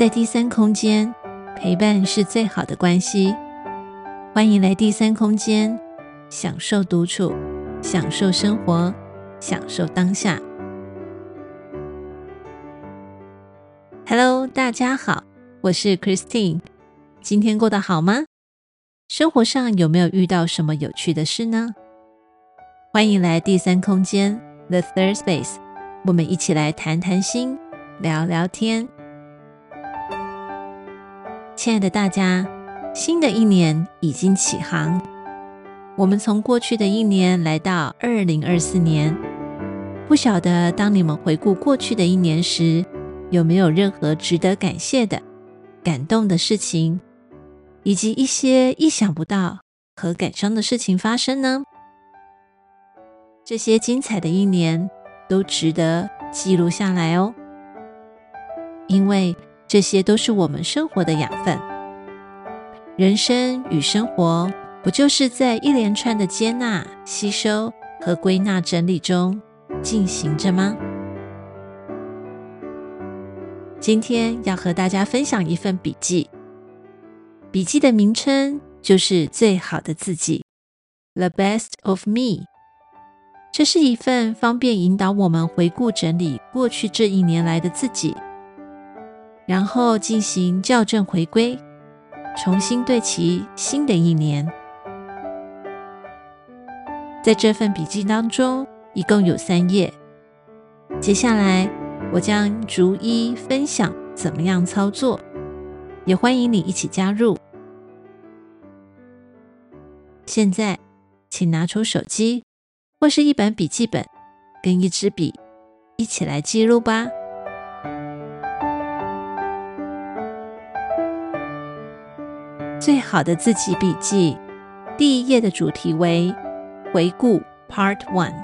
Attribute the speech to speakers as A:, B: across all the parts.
A: 在第三空间，陪伴是最好的关系。欢迎来第三空间，享受独处，享受生活，享受当下。Hello，大家好，我是 Christine。今天过得好吗？生活上有没有遇到什么有趣的事呢？欢迎来第三空间，The Third Space，我们一起来谈谈心，聊聊天。亲爱的大家，新的一年已经起航。我们从过去的一年来到二零二四年，不晓得当你们回顾过去的一年时，有没有任何值得感谢的、感动的事情，以及一些意想不到和感伤的事情发生呢？这些精彩的一年都值得记录下来哦，因为，这些都是我们生活的养分。人生与生活，不就是在一连串的接纳、吸收和归纳整理中进行着吗？今天要和大家分享一份笔记，笔记的名称就是《最好的自己》（The Best of Me）。这是一份方便引导我们回顾整理过去这一年来的自己。然后进行校正回归，重新对齐新的一年。在这份笔记当中，一共有三页。接下来我将逐一分享怎么样操作，也欢迎你一起加入。现在，请拿出手机或是一本笔记本跟一支笔，一起来记录吧。最好的自己笔记，第一页的主题为回顾 Part One。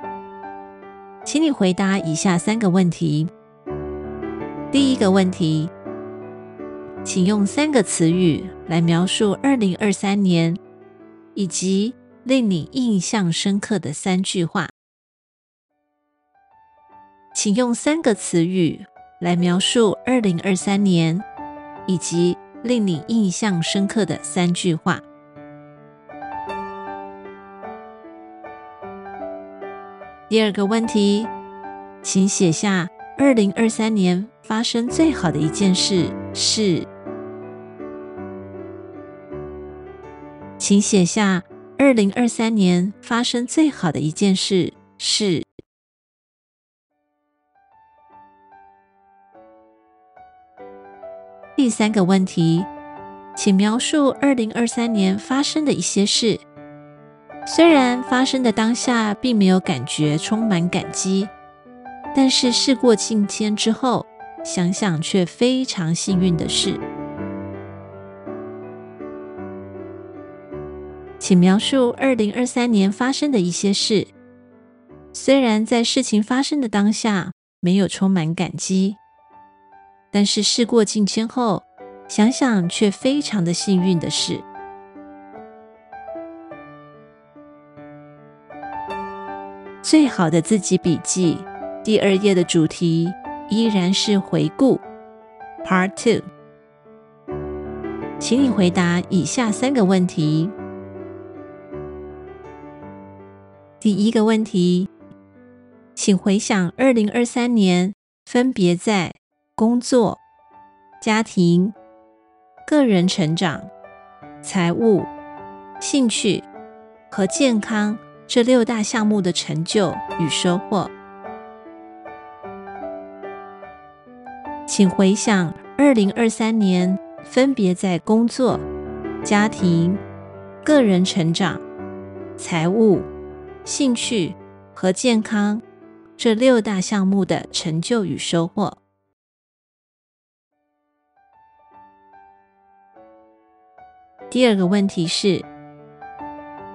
A: 请你回答以下三个问题。第一个问题，请用三个词语来描述二零二三年，以及令你印象深刻的三句话。请用三个词语来描述二零二三年，以及令你印象深刻的三句话。第二个问题，请写下二零二三年发生最好的一件事是。请写下二零二三年发生最好的一件事是。第三个问题，请描述二零二三年发生的一些事。虽然发生的当下并没有感觉充满感激，但是事过境迁之后，想想却非常幸运的事。请描述二零二三年发生的一些事。虽然在事情发生的当下没有充满感激。但是事过境迁后，想想却非常的幸运的事。最好的自己笔记第二页的主题依然是回顾，Part Two。请你回答以下三个问题。第一个问题，请回想二零二三年分别在工作、家庭、个人成长、财务、兴趣和健康这六大项目的成就与收获。请回想二零二三年分别在工作、家庭、个人成长、财务、兴趣和健康这六大项目的成就与收获。第二个问题是：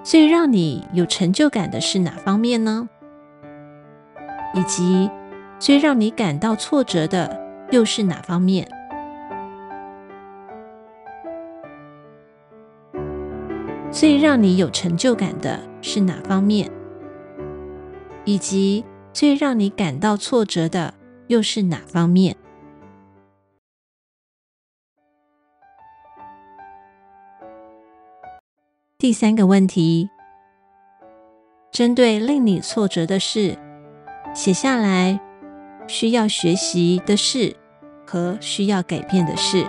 A: 最让你有成就感的是哪方面呢？以及最让你感到挫折的又是哪方面？最让你有成就感的是哪方面？以及最让你感到挫折的又是哪方面？第三个问题，针对令你挫折的事，写下来需要学习的事和需要改变的事。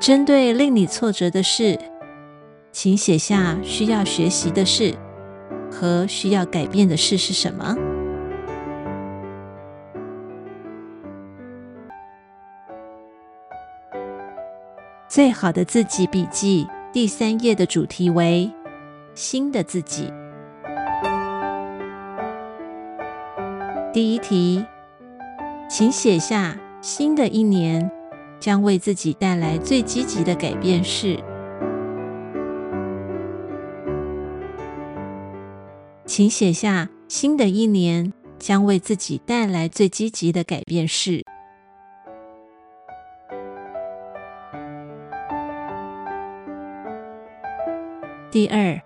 A: 针对令你挫折的事，请写下需要学习的事和需要改变的事是什么？最好的自己笔记第三页的主题为“新的自己”。第一题，请写下新的一年。将为自己带来最积极的改变是，请写下新的一年将为自己带来最积极的改变是。第二，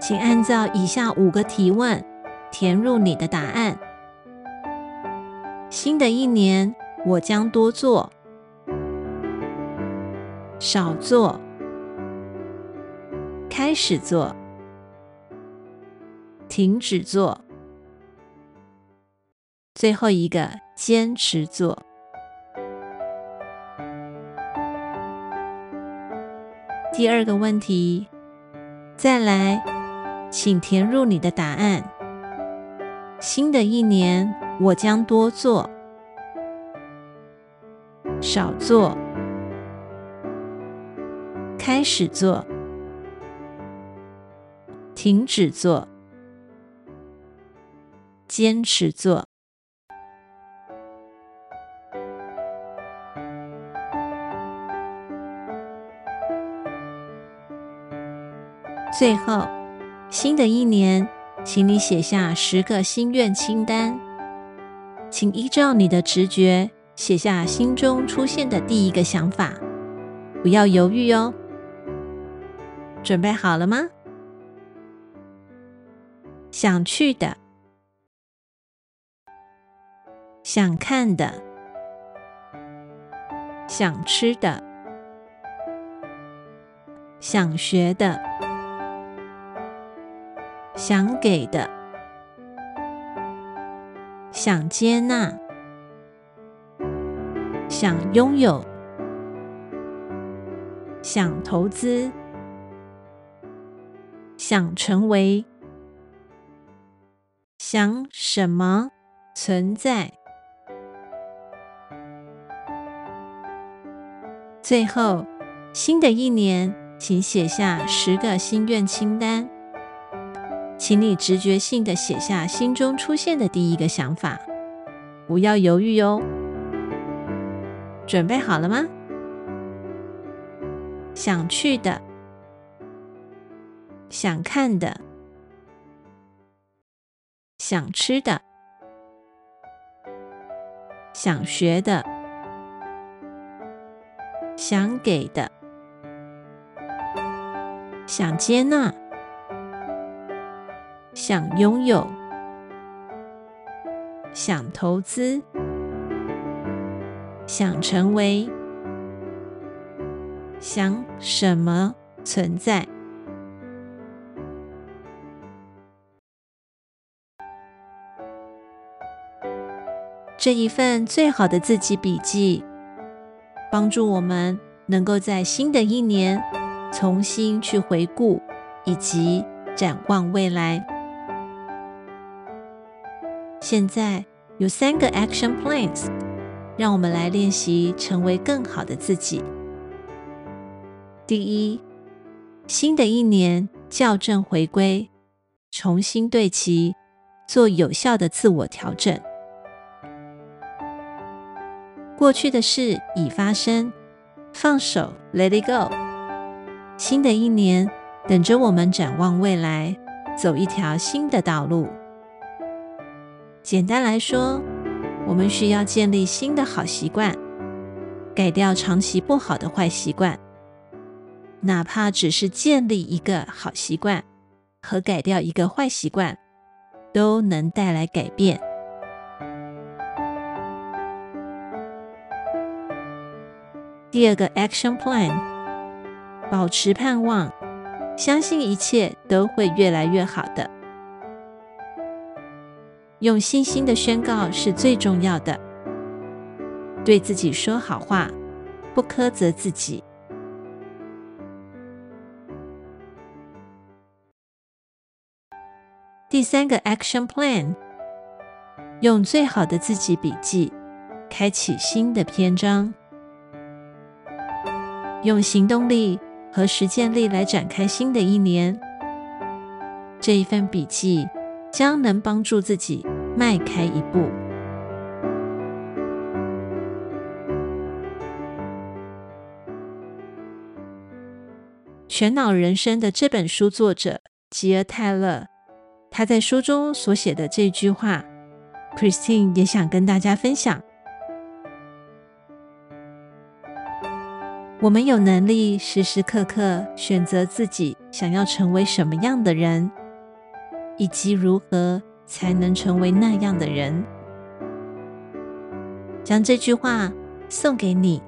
A: 请按照以下五个提问填入你的答案。新的一年，我将多做。少做，开始做，停止做，最后一个坚持做。第二个问题，再来，请填入你的答案。新的一年，我将多做，少做。开始做，停止做，坚持做。最后，新的一年，请你写下十个心愿清单，请依照你的直觉写下心中出现的第一个想法，不要犹豫哦。准备好了吗？想去的，想看的，想吃的，想学的，想给的，想接纳，想拥有，想投资。想成为，想什么存在？最后，新的一年，请写下十个心愿清单。请你直觉性的写下心中出现的第一个想法，不要犹豫哦。准备好了吗？想去的。想看的，想吃的，想学的，想给的，想接纳，想拥有，想投资，想成为，想什么存在？这一份最好的自己笔记，帮助我们能够在新的一年重新去回顾以及展望未来。现在有三个 action plans，让我们来练习成为更好的自己。第一，新的一年校正回归，重新对齐，做有效的自我调整。过去的事已发生，放手，Let it go。新的一年等着我们展望未来，走一条新的道路。简单来说，我们需要建立新的好习惯，改掉长期不好的坏习惯。哪怕只是建立一个好习惯和改掉一个坏习惯，都能带来改变。第二个 Action Plan，保持盼望，相信一切都会越来越好的。用信心的宣告是最重要的，对自己说好话，不苛责自己。第三个 Action Plan，用最好的自己笔记，开启新的篇章。用行动力和实践力来展开新的一年，这一份笔记将能帮助自己迈开一步。全脑人生的这本书作者吉尔泰勒，他在书中所写的这句话，Christine 也想跟大家分享。我们有能力时时刻刻选择自己想要成为什么样的人，以及如何才能成为那样的人。将这句话送给你，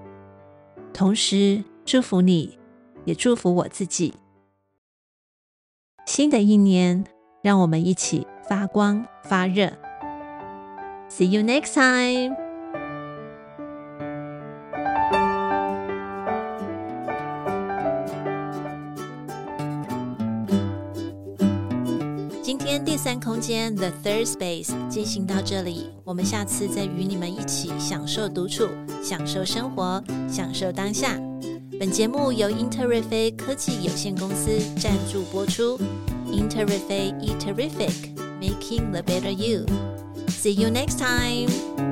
A: 同时祝福你，也祝福我自己。新的一年，让我们一起发光发热。See you next time. 三空间 The Third Space 进行到这里，我们下次再与你们一起享受独处，享受生活，享受当下。本节目由英特瑞飞科技有限公司赞助播出。英特瑞菲 e terrific，making the Better You. See you next time.